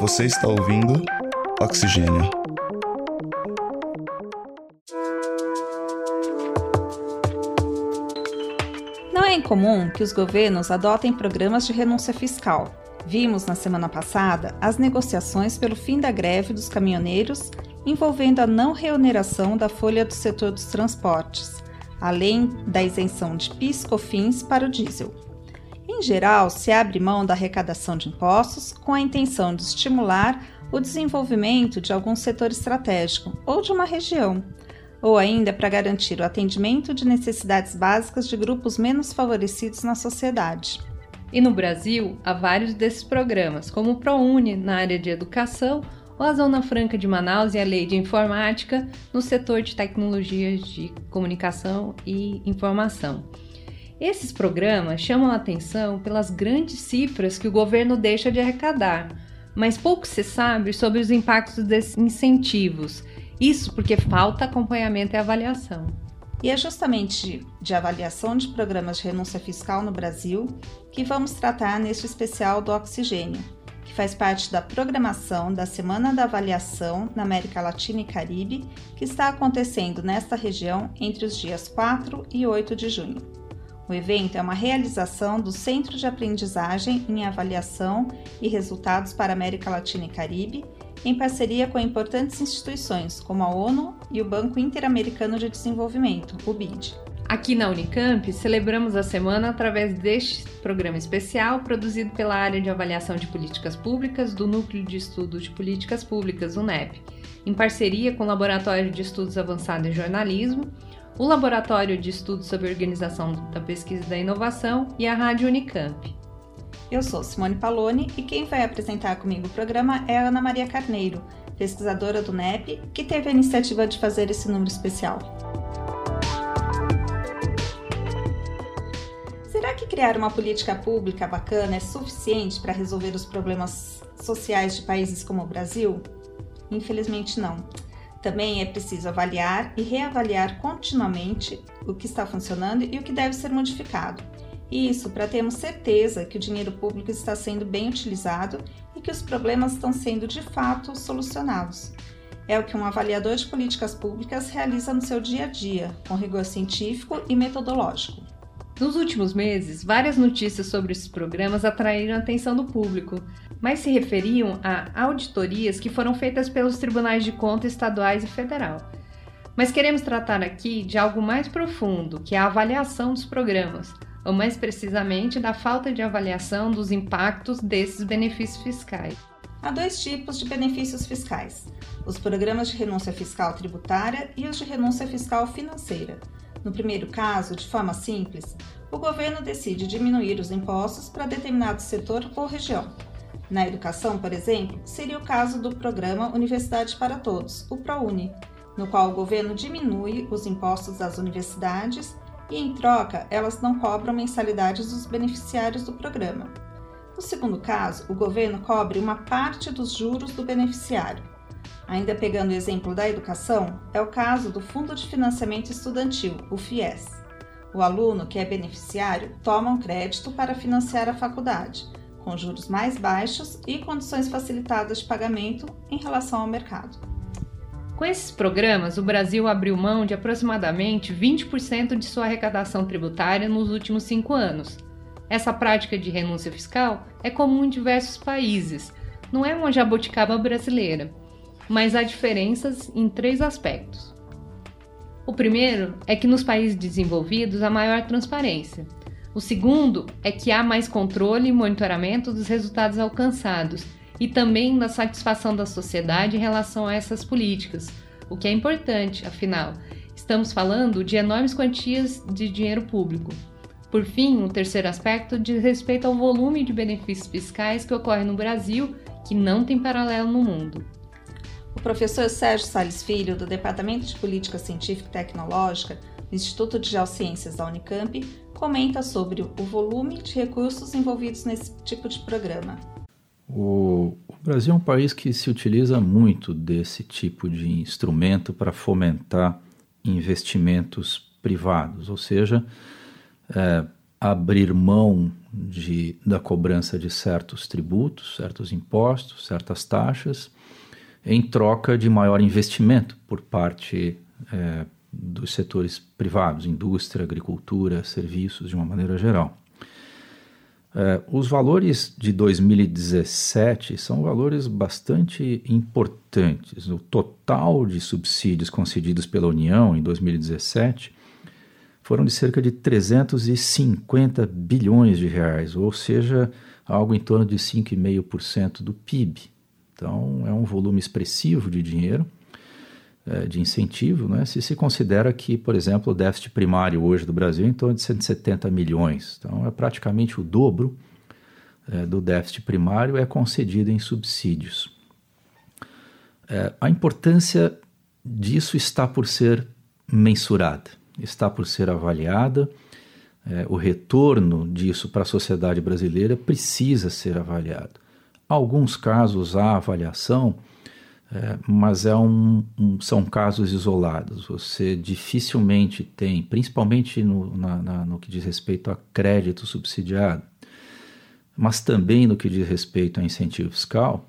Você está ouvindo Oxigênio. Não é incomum que os governos adotem programas de renúncia fiscal. Vimos na semana passada as negociações pelo fim da greve dos caminhoneiros envolvendo a não reoneração da folha do setor dos transportes, além da isenção de PIS/COFINS para o diesel. Em geral, se abre mão da arrecadação de impostos com a intenção de estimular o desenvolvimento de algum setor estratégico ou de uma região, ou ainda para garantir o atendimento de necessidades básicas de grupos menos favorecidos na sociedade. E no Brasil, há vários desses programas, como o ProUni na área de educação ou a Zona Franca de Manaus e a Lei de Informática no setor de tecnologias de comunicação e informação. Esses programas chamam a atenção pelas grandes cifras que o governo deixa de arrecadar, mas pouco se sabe sobre os impactos desses incentivos. Isso porque falta acompanhamento e avaliação. E é justamente de avaliação de programas de renúncia fiscal no Brasil que vamos tratar neste especial do Oxigênio, que faz parte da programação da Semana da Avaliação na América Latina e Caribe, que está acontecendo nesta região entre os dias 4 e 8 de junho. O evento é uma realização do Centro de Aprendizagem em Avaliação e Resultados para América Latina e Caribe, em parceria com importantes instituições como a ONU e o Banco Interamericano de Desenvolvimento, o BID. Aqui na Unicamp, celebramos a semana através deste programa especial produzido pela área de avaliação de políticas públicas do Núcleo de Estudos de Políticas Públicas, UNEP, em parceria com o Laboratório de Estudos Avançados em Jornalismo, o Laboratório de Estudos sobre Organização da Pesquisa e da Inovação e a Rádio Unicamp. Eu sou Simone Paloni e quem vai apresentar comigo o programa é Ana Maria Carneiro, pesquisadora do NEP, que teve a iniciativa de fazer esse número especial. Será que criar uma política pública bacana é suficiente para resolver os problemas sociais de países como o Brasil? Infelizmente não. Também é preciso avaliar e reavaliar continuamente o que está funcionando e o que deve ser modificado. Isso para termos certeza que o dinheiro público está sendo bem utilizado e que os problemas estão sendo de fato solucionados. É o que um avaliador de políticas públicas realiza no seu dia a dia, com rigor científico e metodológico. Nos últimos meses, várias notícias sobre esses programas atraíram a atenção do público, mas se referiam a auditorias que foram feitas pelos tribunais de contas estaduais e federal. Mas queremos tratar aqui de algo mais profundo, que é a avaliação dos programas, ou mais precisamente da falta de avaliação dos impactos desses benefícios fiscais. Há dois tipos de benefícios fiscais: os programas de renúncia fiscal tributária e os de renúncia fiscal financeira. No primeiro caso, de forma simples, o governo decide diminuir os impostos para determinado setor ou região. Na educação, por exemplo, seria o caso do programa Universidade para Todos, o ProUni, no qual o governo diminui os impostos das universidades e, em troca, elas não cobram mensalidades dos beneficiários do programa. No segundo caso, o governo cobre uma parte dos juros do beneficiário. Ainda pegando o exemplo da educação, é o caso do Fundo de Financiamento Estudantil, o FIES. O aluno que é beneficiário toma um crédito para financiar a faculdade, com juros mais baixos e condições facilitadas de pagamento em relação ao mercado. Com esses programas, o Brasil abriu mão de aproximadamente 20% de sua arrecadação tributária nos últimos cinco anos. Essa prática de renúncia fiscal é comum em diversos países, não é uma jabuticaba brasileira mas há diferenças em três aspectos. O primeiro é que nos países desenvolvidos há maior transparência. O segundo é que há mais controle e monitoramento dos resultados alcançados e também da satisfação da sociedade em relação a essas políticas, o que é importante, afinal, estamos falando de enormes quantias de dinheiro público. Por fim, o um terceiro aspecto diz respeito ao volume de benefícios fiscais que ocorre no Brasil, que não tem paralelo no mundo. O professor Sérgio Sales Filho, do Departamento de Política Científica e Tecnológica do Instituto de Geociências da Unicamp, comenta sobre o volume de recursos envolvidos nesse tipo de programa. O, Brasil é um país que se utiliza muito desse tipo de instrumento para fomentar investimentos privados, ou seja, é, abrir mão de, da cobrança de certos tributos, certos impostos, certas taxas, em troca de maior investimento por parte é, dos setores privados, indústria, agricultura, serviços, de uma maneira geral. É, os valores de 2017 são valores bastante importantes. O total de subsídios concedidos pela União em 2017 foram de cerca de 350 bilhões de reais, ou seja, algo em torno de 5,5% do PIB. Então, é um volume expressivo de dinheiro é, de incentivo, né? se se considera que, por exemplo, o déficit primário hoje do Brasil é em torno de 170 milhões. Então, é praticamente o dobro é, do déficit primário é concedido em subsídios. É, a importância disso está por ser mensurada, está por ser avaliada. O retorno disso para a sociedade brasileira precisa ser avaliado. Alguns casos há avaliação é, mas é um, um, são casos isolados. Você dificilmente tem, principalmente no, na, na, no que diz respeito a crédito subsidiado, mas também no que diz respeito a incentivo fiscal,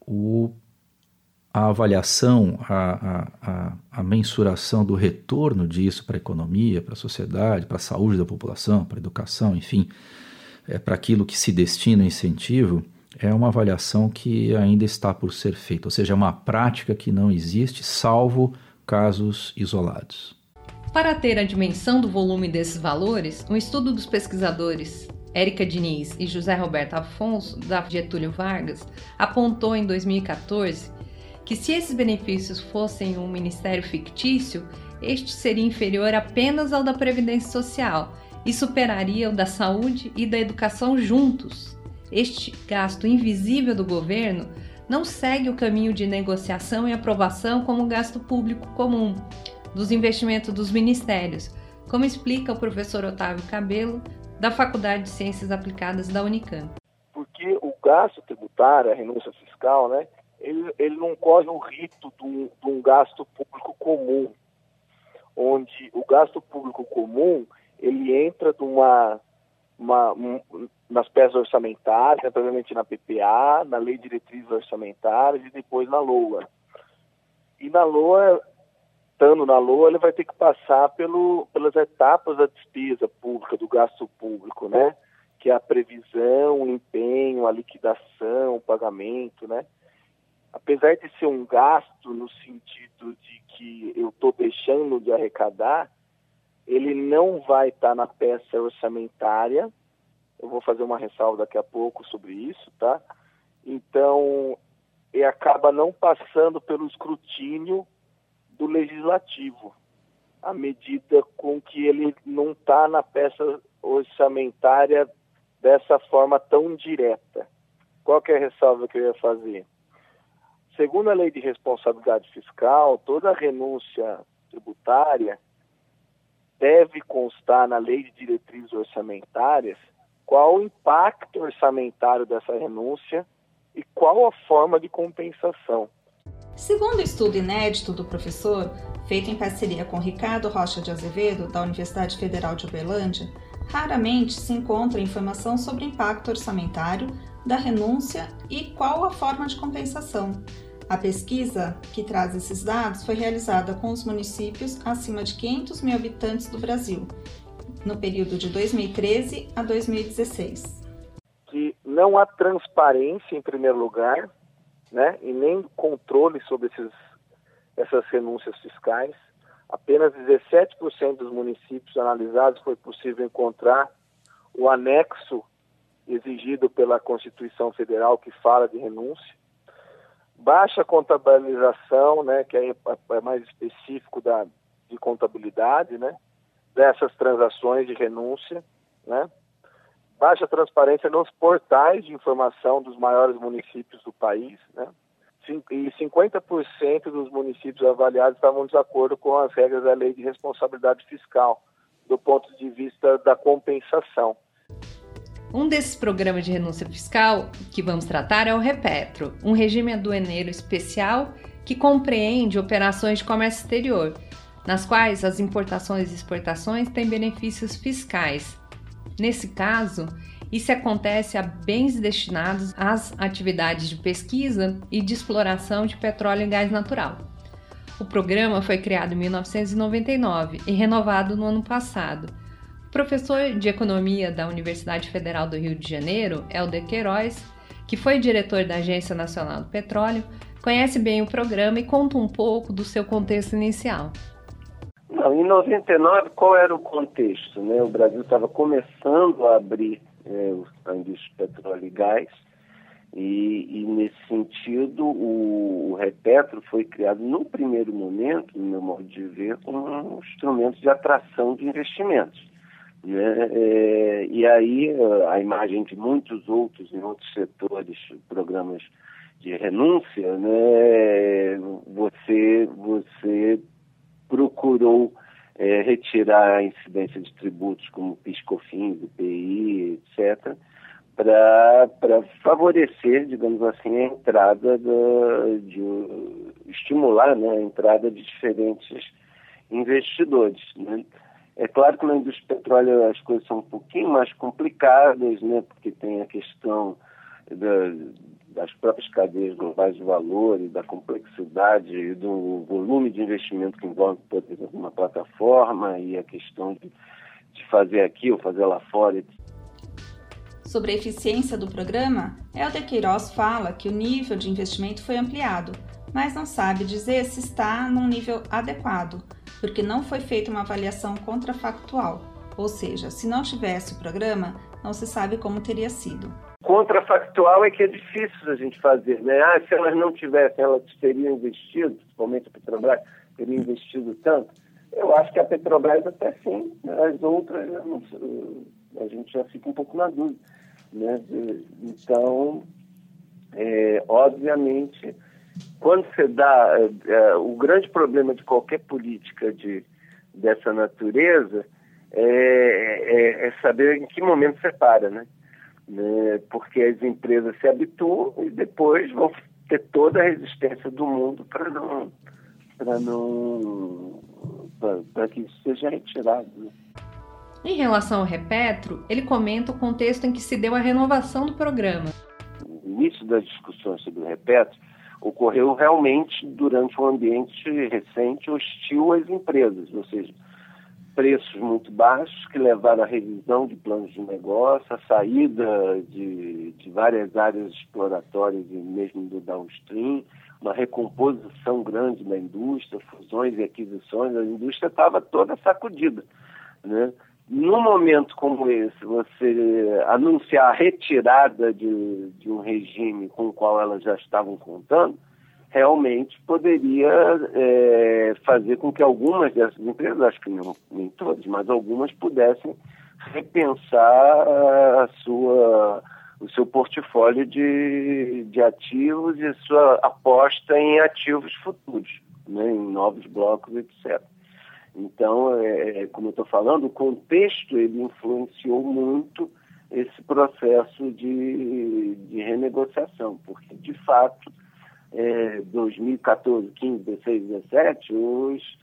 o, a avaliação, a, a, a, mensuração do retorno disso para a economia, para a sociedade, para a saúde da população, para a educação, enfim, é, para aquilo que se destina o incentivo, é uma avaliação que ainda está por ser feita, ou seja, é uma prática que não existe, salvo casos isolados. Para ter a dimensão do volume desses valores, um estudo dos pesquisadores Érica Diniz e José Roberto Afonso, da Getúlio Vargas, apontou em 2014 que se esses benefícios fossem um ministério fictício, este seria inferior apenas ao da Previdência Social e superaria o da saúde e da educação juntos, este gasto invisível do governo não segue o caminho de negociação e aprovação como gasto público comum dos investimentos dos ministérios, como explica o professor Otávio Cabelo, da Faculdade de Ciências Aplicadas da Unicamp. Porque o gasto tributário, a renúncia fiscal, né, ele, ele não corre o rito de um, de um gasto público comum, onde o gasto público comum ele entra de uma um, nas peças orçamentárias, provavelmente na PPA, na Lei de Diretrizes Orçamentárias e depois na LOA. E na LOA, estando na LOA, ele vai ter que passar pelo, pelas etapas da despesa pública, do gasto público, né? Que é a previsão, o empenho, a liquidação, o pagamento, né? Apesar de ser um gasto no sentido de que eu estou deixando de arrecadar, ele não vai estar tá na peça orçamentária. Eu vou fazer uma ressalva daqui a pouco sobre isso, tá? Então, ele acaba não passando pelo escrutínio do legislativo, à medida com que ele não está na peça orçamentária dessa forma tão direta. Qual que é a ressalva que eu ia fazer? Segundo a lei de responsabilidade fiscal, toda renúncia tributária deve constar na lei de diretrizes orçamentárias qual o impacto orçamentário dessa renúncia e qual a forma de compensação. Segundo o estudo inédito do professor, feito em parceria com Ricardo Rocha de Azevedo, da Universidade Federal de Uberlândia, raramente se encontra informação sobre impacto orçamentário da renúncia e qual a forma de compensação, a pesquisa que traz esses dados foi realizada com os municípios acima de 500 mil habitantes do Brasil, no período de 2013 a 2016. Que não há transparência, em primeiro lugar, né, e nem controle sobre esses, essas renúncias fiscais. Apenas 17% dos municípios analisados foi possível encontrar o anexo exigido pela Constituição Federal que fala de renúncia baixa contabilização, né, que é, é mais específico da, de contabilidade, né, dessas transações de renúncia, né, baixa transparência nos portais de informação dos maiores municípios do país, né, e 50% dos municípios avaliados estavam de acordo com as regras da lei de responsabilidade fiscal, do ponto de vista da compensação. Um desses programas de renúncia fiscal que vamos tratar é o Repetro, um regime aduaneiro especial que compreende operações de comércio exterior, nas quais as importações e exportações têm benefícios fiscais. Nesse caso, isso acontece a bens destinados às atividades de pesquisa e de exploração de petróleo e gás natural. O programa foi criado em 1999 e renovado no ano passado. Professor de economia da Universidade Federal do Rio de Janeiro, Helder Queiroz, que foi diretor da Agência Nacional do Petróleo, conhece bem o programa e conta um pouco do seu contexto inicial. Não, em 99, qual era o contexto? Né? O Brasil estava começando a abrir é, a indústria de petróleo e gás, e, e nesse sentido, o, o, Repetro foi criado, no primeiro momento, no meu modo de ver, como um instrumento de atração de investimentos. Né? É, e aí, a imagem de muitos outros, em outros setores, programas de renúncia, né? você, você procurou é, retirar a incidência de tributos como PIS/COFINS, IPI, etc., para favorecer, digamos assim, a entrada da, de estimular né, a entrada de diferentes investidores. Né? É claro que na indústria do petróleo as coisas são um pouquinho mais complicadas, né, porque tem a questão da, das próprias cadeias globais de valor e da complexidade e do volume de investimento que envolve, por exemplo, uma plataforma e a questão de, de fazer aqui ou fazer lá fora. Sobre a eficiência do programa, Helder Queiroz fala que o nível de investimento foi ampliado, mas não sabe dizer se está num nível adequado, porque não foi feita uma avaliação contrafactual, ou seja, se não tivesse o programa, não se sabe como teria sido contrafactual é que é difícil a gente fazer. Né? Ah, se elas não tivessem, elas teriam investido, principalmente a Petrobras, teria investido tanto. Eu acho que a Petrobras até sim, as outras a gente já fica um pouco na dúvida. Né? Então, é, obviamente, quando você dá. É, é, o grande problema de qualquer política de, dessa natureza é, é, é saber em que momento você para, né? né, porque as empresas se habituam e depois vão ter toda a resistência do mundo para não para não para que isso seja retirado. Né? Em relação ao Repetro, ele comenta o contexto em que se deu a renovação do programa. O início das discussões sobre o Repetro ocorreu realmente durante um ambiente recente hostil às empresas, ou seja, preços muito baixos que levaram à revisão de planos de negócio, à saída de, de várias áreas exploratórias e mesmo do downstream, uma recomposição grande da indústria, fusões e aquisições, a indústria estava toda sacudida. Né? Num momento como esse, você anunciar a retirada de, de um regime com o qual elas já estavam contando, realmente poderia é, fazer com que algumas dessas empresas, acho que não, nem todas, mas algumas pudessem repensar a sua, o seu portfólio de, de ativos e sua aposta em ativos futuros, né, em novos blocos, etc. Então, é, é como eu estou falando, o contexto ele influenciou muito esse processo de, de renegociação, porque, de fato, é, 2014, 15, 16, 17, os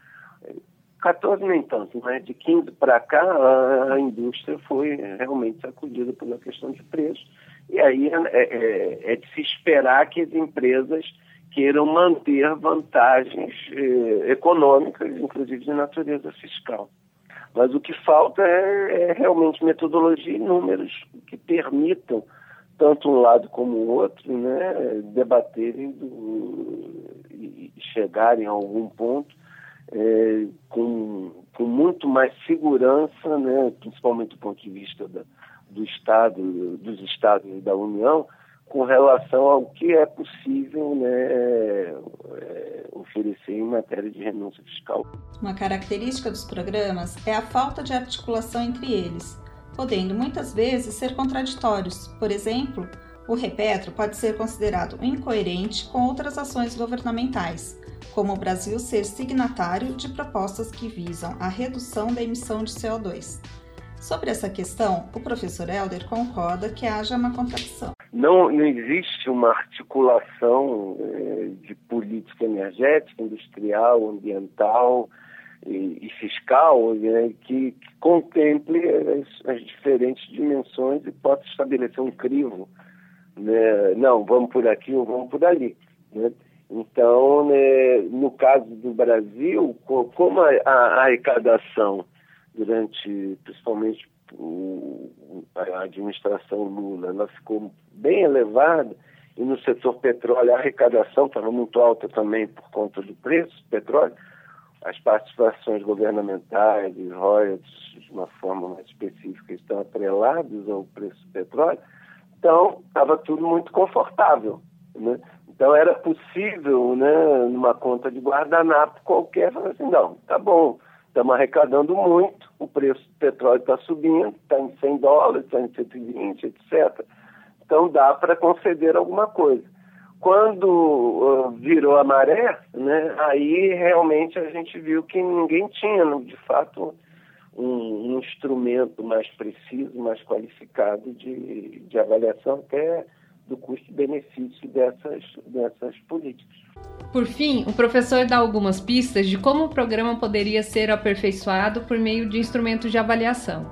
14 nem tanto, mas de 15 para cá a, a, indústria foi realmente sacudida pela questão de preço. E aí é, é, é de se esperar que as empresas queiram manter vantagens eh, econômicas, inclusive de natureza fiscal. Mas o que falta é, é realmente metodologia e números que permitam tanto um lado como o outro, né, debaterem do, e chegarem a algum ponto é, com, com muito mais segurança, né, principalmente do ponto de vista da, do Estado, dos Estados e da União, com relação ao que é possível né, é, oferecer em matéria de renúncia fiscal. Uma característica dos programas é a falta de articulação entre eles podendo muitas vezes ser contraditórios. Por exemplo, o repetro pode ser considerado incoerente com outras ações governamentais, como o Brasil ser signatário de propostas que visam a redução da emissão de CO2. Sobre essa questão, o professor Helder concorda que haja uma contradição. Não, não existe uma articulação eh, de política energética, industrial, ambiental, e, e fiscal né, que, que, contemple as, as, diferentes dimensões e possa estabelecer um crivo. Né? Não, vamos por aqui ou vamos por ali. Né? Então, né, no caso do Brasil, como a, a arrecadação durante, principalmente a administração Lula, ela ficou bem elevada, e no setor petróleo a arrecadação estava muito alta também por conta do preço do petróleo, as participações governamentais e royalties, de uma forma mais específica, estão atrelados ao preço do petróleo, então estava tudo muito confortável. Né? Então era possível, né, numa conta de guardanapo qualquer, falar assim, não, tá bom, estamos arrecadando muito, o preço do petróleo está subindo, está em 100 dólares, está em 120, etc. Então dá para conceder alguma coisa. Quando uh, virou a maré, né, aí realmente a gente viu que ninguém tinha, de fato, um, um instrumento mais preciso, mais qualificado de, de avaliação até do custo-benefício dessas, dessas políticas. Por fim, o professor dá algumas pistas de como o programa poderia ser aperfeiçoado por meio de instrumentos de avaliação.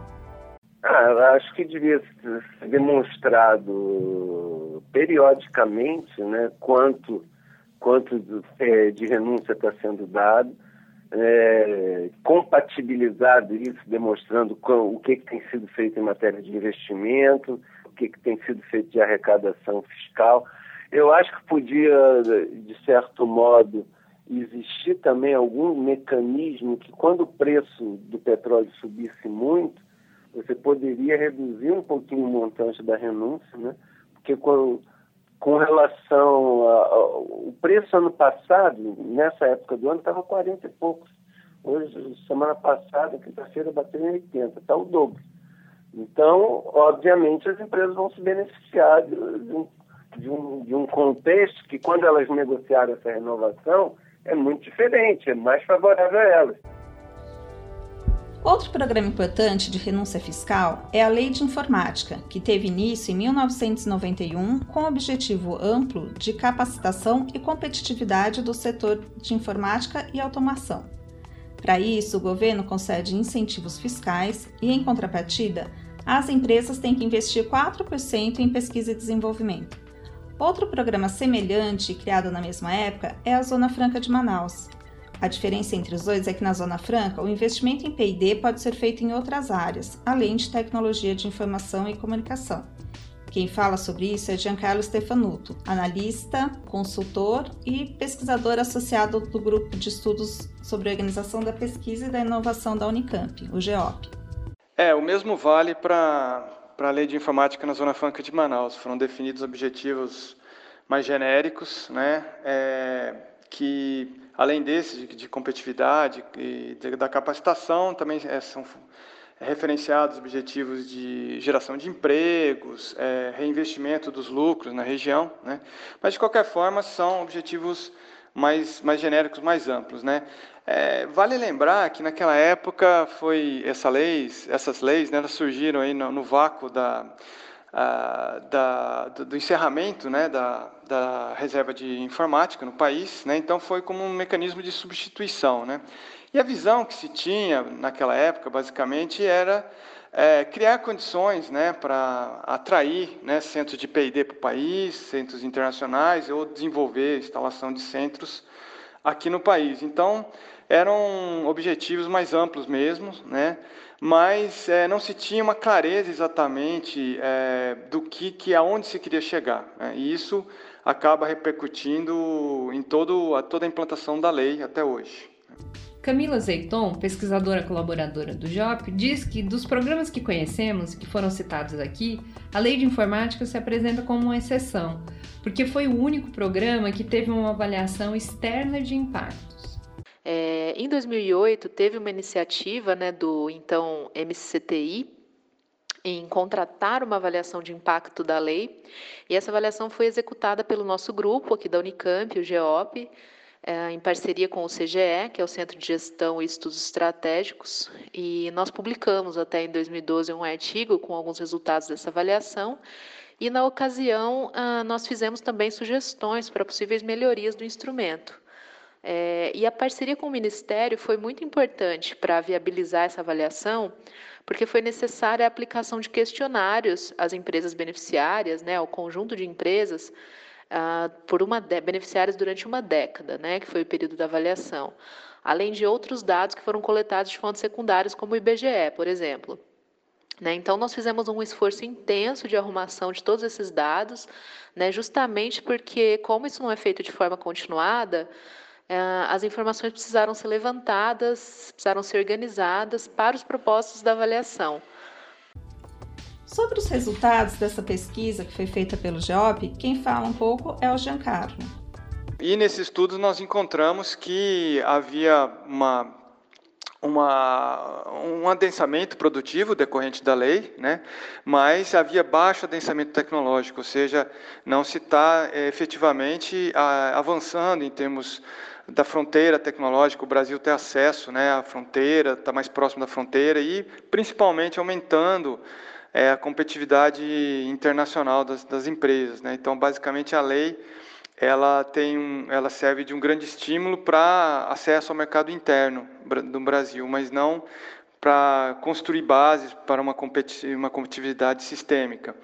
Ah, acho que devia ser demonstrado periodicamente né, quanto, quanto é, de renúncia está sendo dado, é, compatibilizado isso, demonstrando o que, que tem sido feito em matéria de investimento, que, que tem sido feito de arrecadação fiscal. Eu acho que podia, de certo modo, existir também algum mecanismo que, quando o preço do petróleo subisse muito, você poderia reduzir um pouquinho o montante da renúncia, né? Porque com, com relação ao preço ano passado, nessa época do ano, estava 40 e poucos. Hoje, semana passada, quinta-feira, bateu em 80, está o dobro. Então, obviamente, as empresas vão se beneficiar de, de, um, de um contexto que, quando elas negociaram essa renovação, é muito diferente, é mais favorável a elas. Outro programa importante de renúncia fiscal é a Lei de Informática, que teve início em 1991 com o objetivo amplo de capacitação e competitividade do setor de informática e automação. Para isso, o governo concede incentivos fiscais e, em contrapartida, as empresas têm que investir 4% em pesquisa e desenvolvimento. Outro programa semelhante, criado na mesma época, é a Zona Franca de Manaus. A diferença entre os dois é que na Zona Franca, o investimento em PD pode ser feito em outras áreas, além de tecnologia de informação e comunicação. Quem fala sobre isso é Giancarlo Stefanuto, analista, consultor e pesquisador associado do Grupo de Estudos sobre Organização da Pesquisa e da Inovação da Unicamp, o GEOP. É, o mesmo vale para a Lei de Informática na Zona Franca de Manaus. Foram definidos objetivos mais genéricos, né, é, que além desses de, de competitividade e de, da capacitação, também é, são referenciados objetivos de geração de empregos, é, reinvestimento dos lucros na região, né? mas de qualquer forma são objetivos mais, mais genéricos, mais amplos. Né? É, vale lembrar que naquela época foi essa lei, essas leis né, elas surgiram aí no, no vácuo da, a, da, do, encerramento né, da, da reserva de informática no país, né? então foi como um mecanismo de substituição. Né? E a visão que se tinha naquela época, basicamente, era é, criar condições né, para atrair né, centros de P&D para o país, centros internacionais, ou desenvolver instalação de centros aqui no país. Então, eram objetivos mais amplos mesmo, né, mas é, não se tinha uma clareza exatamente é, do que, que aonde se queria chegar. Né, e isso acaba repercutindo em todo, a, toda a implantação da lei até hoje. Camila Zeiton, pesquisadora colaboradora do JOP, diz que dos programas que conhecemos, que foram citados aqui, a Lei de Informática se apresenta como uma exceção, porque foi o único programa que teve uma avaliação externa de impactos. É, em 2008, teve uma iniciativa né, do então MCTI em contratar uma avaliação de impacto da lei, e essa avaliação foi executada pelo nosso grupo aqui da Unicamp, o GEOP, é, em parceria com o CGE, que é o Centro de Gestão e Estudos Estratégicos, e nós publicamos até em 2012 um artigo com alguns resultados dessa avaliação. E na ocasião, ah, nós fizemos também sugestões para possíveis melhorias do instrumento. É, e a parceria com o Ministério foi muito importante para viabilizar essa avaliação, porque foi necessária a aplicação de questionários às empresas beneficiárias, né, ao conjunto de empresas, ah, por uma beneficiárias durante uma década, né, que foi o período da avaliação, além de outros dados que foram coletados de fontes secundárias, como o IBGE, por exemplo. Né? Então, nós fizemos um esforço intenso de arrumação de todos esses dados, né, justamente porque, como isso não é feito de forma continuada, eh, as informações precisaram ser levantadas, precisaram ser organizadas para os propósitos da avaliação. Sobre os resultados dessa pesquisa que foi feita pelo GEOP, quem fala um pouco é o Giancarlo. E nesse estudo nós encontramos que havia uma uma, um adensamento produtivo decorrente da lei, né? mas havia baixo adensamento tecnológico, ou seja, não se está é, efetivamente a, avançando em termos da fronteira tecnológica, o Brasil tem acesso né, à fronteira, está mais próximo da fronteira e principalmente aumentando é, a competitividade internacional das, das empresas. Né? Então, basicamente, a lei ela tem um, ela serve de um grande estímulo para acesso ao mercado interno do Brasil, mas não para construir bases para uma, competi uma competitividade sistêmica.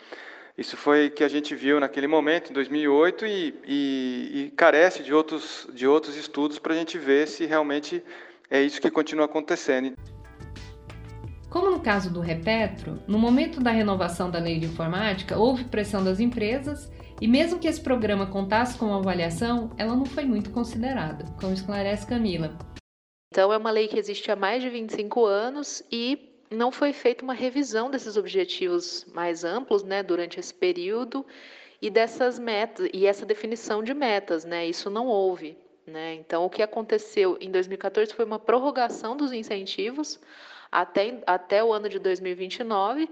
Isso foi que a gente viu naquele momento, em 2008, e, e, e carece de outros, de outros estudos para a gente ver se realmente é isso que continua acontecendo. Como no caso do Repetro, no momento da renovação da lei de informática, houve pressão das empresas e mesmo que esse programa contasse com uma avaliação, ela não foi muito considerada, como esclarece Camila. Então, é uma lei que existe há mais de 25 anos e não foi feita uma revisão desses objetivos mais amplos né, durante esse período e dessas metas e essa definição de metas, né? Isso não houve. Né? Então, o que aconteceu em 2014 foi uma prorrogação dos incentivos até, até o ano de 2029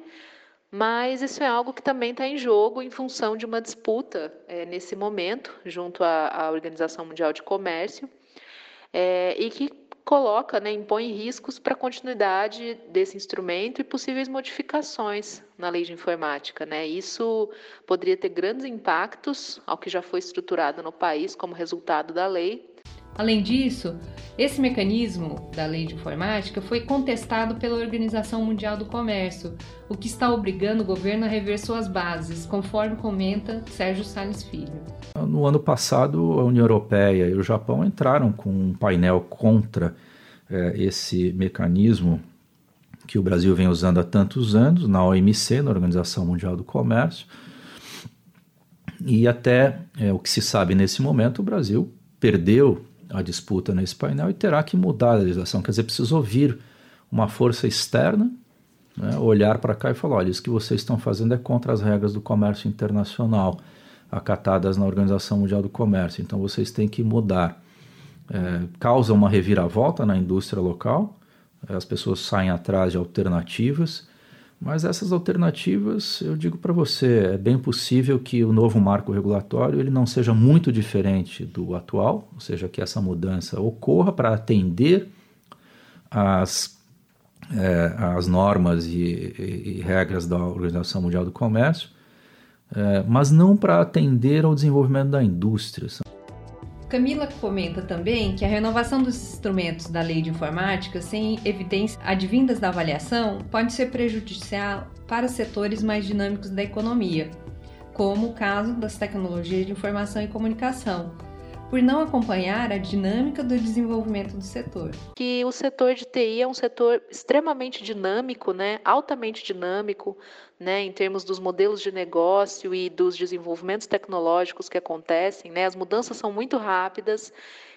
mas isso é algo que também está em jogo em função de uma disputa é, nesse momento, junto à, à, Organização Mundial de Comércio, é, e que coloca, né, impõe riscos para a continuidade desse instrumento e possíveis modificações na lei de informática. Né? Isso poderia ter grandes impactos ao que já foi estruturado no país como resultado da lei, Além disso, esse mecanismo da lei de informática foi contestado pela Organização Mundial do Comércio, o que está obrigando o governo a rever suas bases, conforme comenta Sérgio Salles Filho. No ano passado, a União Europeia e o Japão entraram com um painel contra é, esse mecanismo que o Brasil vem usando há tantos anos na OMC, na Organização Mundial do Comércio. E até é, o que se sabe nesse momento, o Brasil perdeu a disputa nesse painel e terá que mudar a legislação. Quer dizer, precisa ouvir uma força externa, né, olhar para cá e falar: olha, isso que vocês estão fazendo é contra as regras do comércio internacional acatadas na Organização Mundial do Comércio, então vocês têm que mudar. É, causa uma reviravolta na indústria local, as pessoas saem atrás de alternativas mas essas alternativas, eu digo para você, é bem possível que o novo marco regulatório ele não seja muito diferente do atual, ou seja, que essa mudança ocorra para atender às, é, as normas e, e, e, regras da Organização Mundial do Comércio, é, mas não para atender ao desenvolvimento da indústria. Camila comenta também que a renovação dos instrumentos da lei de informática sem evidência advindas da avaliação pode ser prejudicial para setores mais dinâmicos da economia, como o caso das tecnologias de informação e comunicação, por não acompanhar a dinâmica do desenvolvimento do setor. Que o setor de TI é um setor extremamente dinâmico, né, altamente dinâmico, né, em termos dos modelos de negócio e dos desenvolvimentos tecnológicos que acontecem, né, as mudanças são muito rápidas.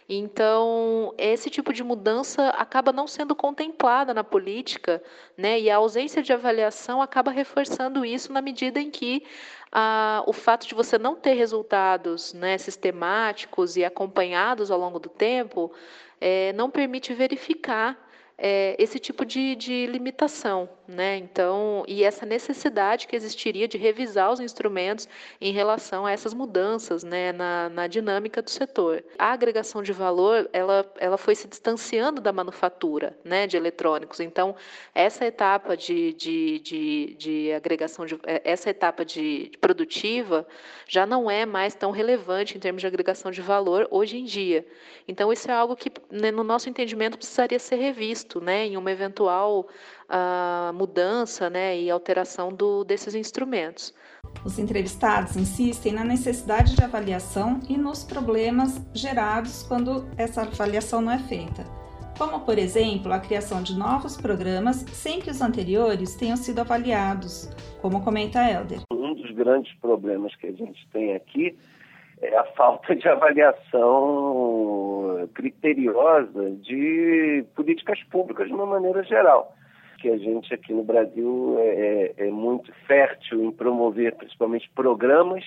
Então, esse tipo de mudança acaba não sendo contemplada na política, né? E a ausência de avaliação acaba reforçando isso na medida em que ah, o fato de você não ter resultados né, sistemáticos e acompanhados ao longo do tempo é, não permite verificar é, esse tipo de, de limitação, né? Então, e essa necessidade que existiria de revisar os instrumentos em relação a essas mudanças, né, na, na dinâmica do setor. A agregação de valor, ela, ela foi se distanciando da manufatura, né, de eletrônicos. Então, essa etapa de, de, de, de agregação de, é, essa etapa de, de produtiva já não é mais tão relevante em termos de agregação de valor hoje em dia. Então, isso é algo que, né, no nosso entendimento, precisaria ser revisto visto né, em uma eventual uh, mudança né, e alteração do, desses instrumentos. Os entrevistados insistem na necessidade de avaliação e nos problemas gerados quando essa avaliação não é feita, como, por exemplo, a criação de novos programas sem que os anteriores tenham sido avaliados, como comenta Helder. Um dos grandes problemas que a gente tem aqui é a falta de avaliação criteriosa de políticas públicas de uma maneira geral. Que a gente aqui no Brasil é, é, é muito fértil em promover principalmente programas.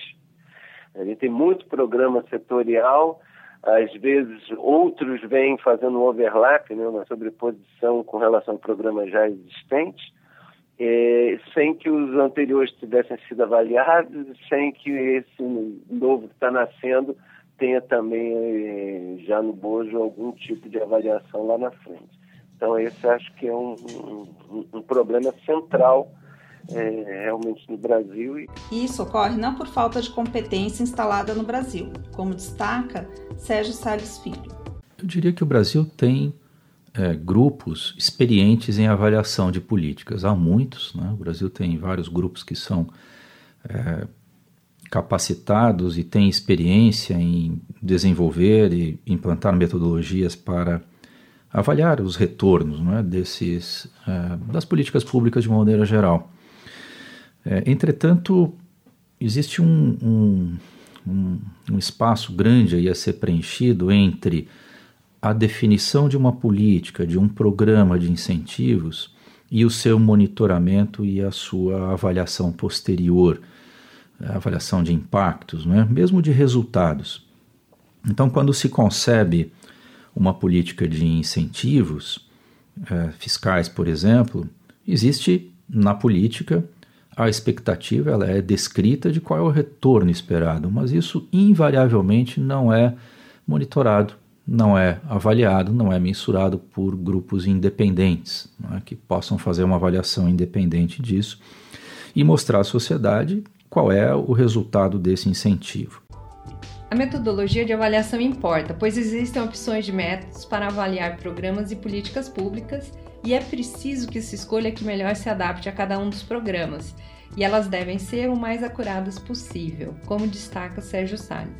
A gente tem muito programa setorial, às vezes outros vêm fazendo um overlap, né, uma sobreposição com relação a programas já existentes é, sem que os anteriores tivessem sido avaliados, sem que esse novo que está nascendo tenha também é, já no bojo algum tipo de avaliação lá na frente. Então esse acho que é um, um, um problema central é, realmente no Brasil. E isso ocorre não por falta de competência instalada no Brasil, como destaca Sérgio Salles Filho. Eu diria que o Brasil tem é, grupos experientes em avaliação de políticas. Há muitos, né? o Brasil tem vários grupos que são é, capacitados e têm experiência em desenvolver e implantar metodologias para avaliar os retornos né, desses, é, das políticas públicas de uma maneira geral. É, entretanto, existe um, um, um, um espaço grande a ser preenchido entre a definição de uma política, de um programa de incentivos e o seu monitoramento e a sua avaliação posterior, avaliação de impactos, não é? mesmo de resultados. Então, quando se concebe uma política de incentivos é, fiscais, por exemplo, existe na política a expectativa, ela é descrita de qual é o retorno esperado, mas isso invariavelmente não é monitorado não é avaliado, não é mensurado por grupos independentes, é? que possam fazer uma avaliação independente disso e mostrar à sociedade qual é o resultado desse incentivo. A metodologia de avaliação importa, pois existem opções de métodos para avaliar programas e políticas públicas e é preciso que se escolha que melhor se adapte a cada um dos programas, e elas devem ser o mais acuradas possível, como destaca Sérgio Salles.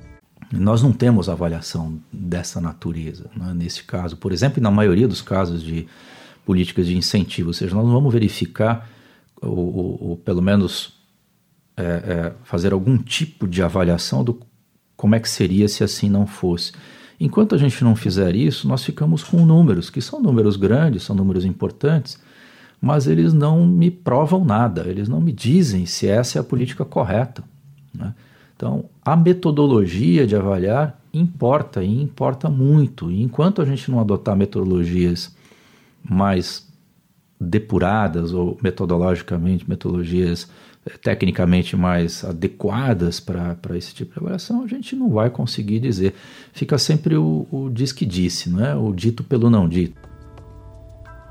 Nós não temos avaliação dessa natureza. Né? Nesse caso, por exemplo, e na maioria dos casos de políticas de incentivo, ou seja, nós não vamos verificar, ou, ou, ou pelo menos é, é, fazer algum tipo de avaliação do como é que seria se assim não fosse. Enquanto a gente não fizer isso, nós ficamos com números, que são números grandes, são números importantes, mas eles não me provam nada, eles não me dizem se essa é a política correta. Né? Então, a metodologia de avaliar importa e importa muito. E enquanto a gente não adotar metodologias mais depuradas ou metodologicamente, metodologias tecnicamente mais adequadas para esse tipo de avaliação, a gente não vai conseguir dizer. Fica sempre o, o diz que disse, não é? o dito pelo não dito.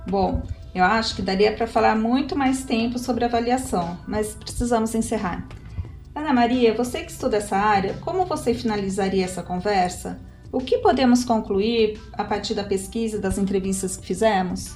Bom, eu acho que daria para falar muito mais tempo sobre avaliação, mas precisamos encerrar. Ana Maria, você que estuda essa área, como você finalizaria essa conversa? O que podemos concluir a partir da pesquisa das entrevistas que fizemos?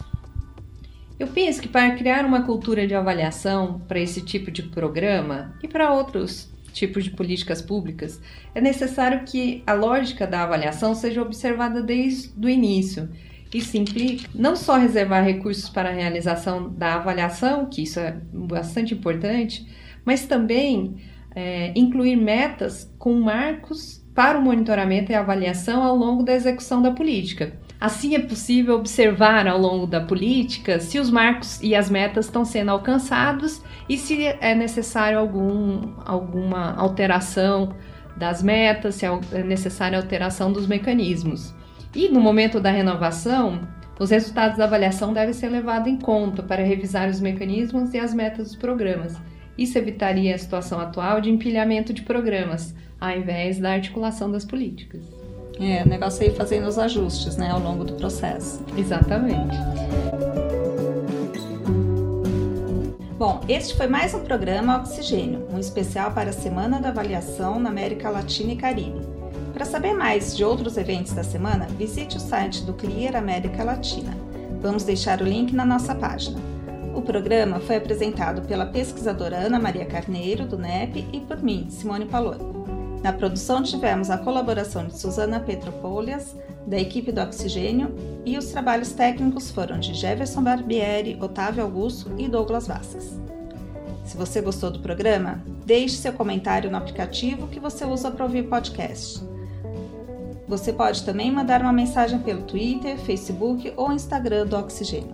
Eu penso que para criar uma cultura de avaliação para esse tipo de programa e para outros tipos de políticas públicas, é necessário que a lógica da avaliação seja observada desde o início. Isso implica não só reservar recursos para a realização da avaliação, que isso é bastante importante, mas também é, incluir metas com marcos para o monitoramento e avaliação ao longo da execução da política. Assim é possível observar ao longo da política se os marcos e as metas estão sendo alcançados e se é necessário algum, alguma alteração das metas, se é necessária alteração dos mecanismos. E no momento da renovação, Os resultados da avaliação devem ser levados em conta para revisar os mecanismos e as metas dos programas. Isso evitaria a situação atual de empilhamento de programas, ao invés da articulação das políticas. É, o negócio é ir fazendo os ajustes né, ao longo do processo. Exatamente. Bom, este foi mais um programa Oxigênio, um especial para a Semana da Avaliação na América Latina e Caribe. Para saber mais de outros eventos da semana, visite o site do Clear América Latina. Vamos deixar o link na nossa página. O programa foi apresentado pela pesquisadora Ana Maria Carneiro, do NEP, e por mim, Simone Paloni. Na produção tivemos a colaboração de Suzana Petropoulias, da equipe do Oxigênio, e os trabalhos técnicos foram de Jefferson Barbieri, Otávio Augusto e Douglas Vasques. Se você gostou do programa, deixe seu comentário no aplicativo que você usa para ouvir podcast. Você pode também mandar uma mensagem pelo Twitter, Facebook ou Instagram do Oxigênio.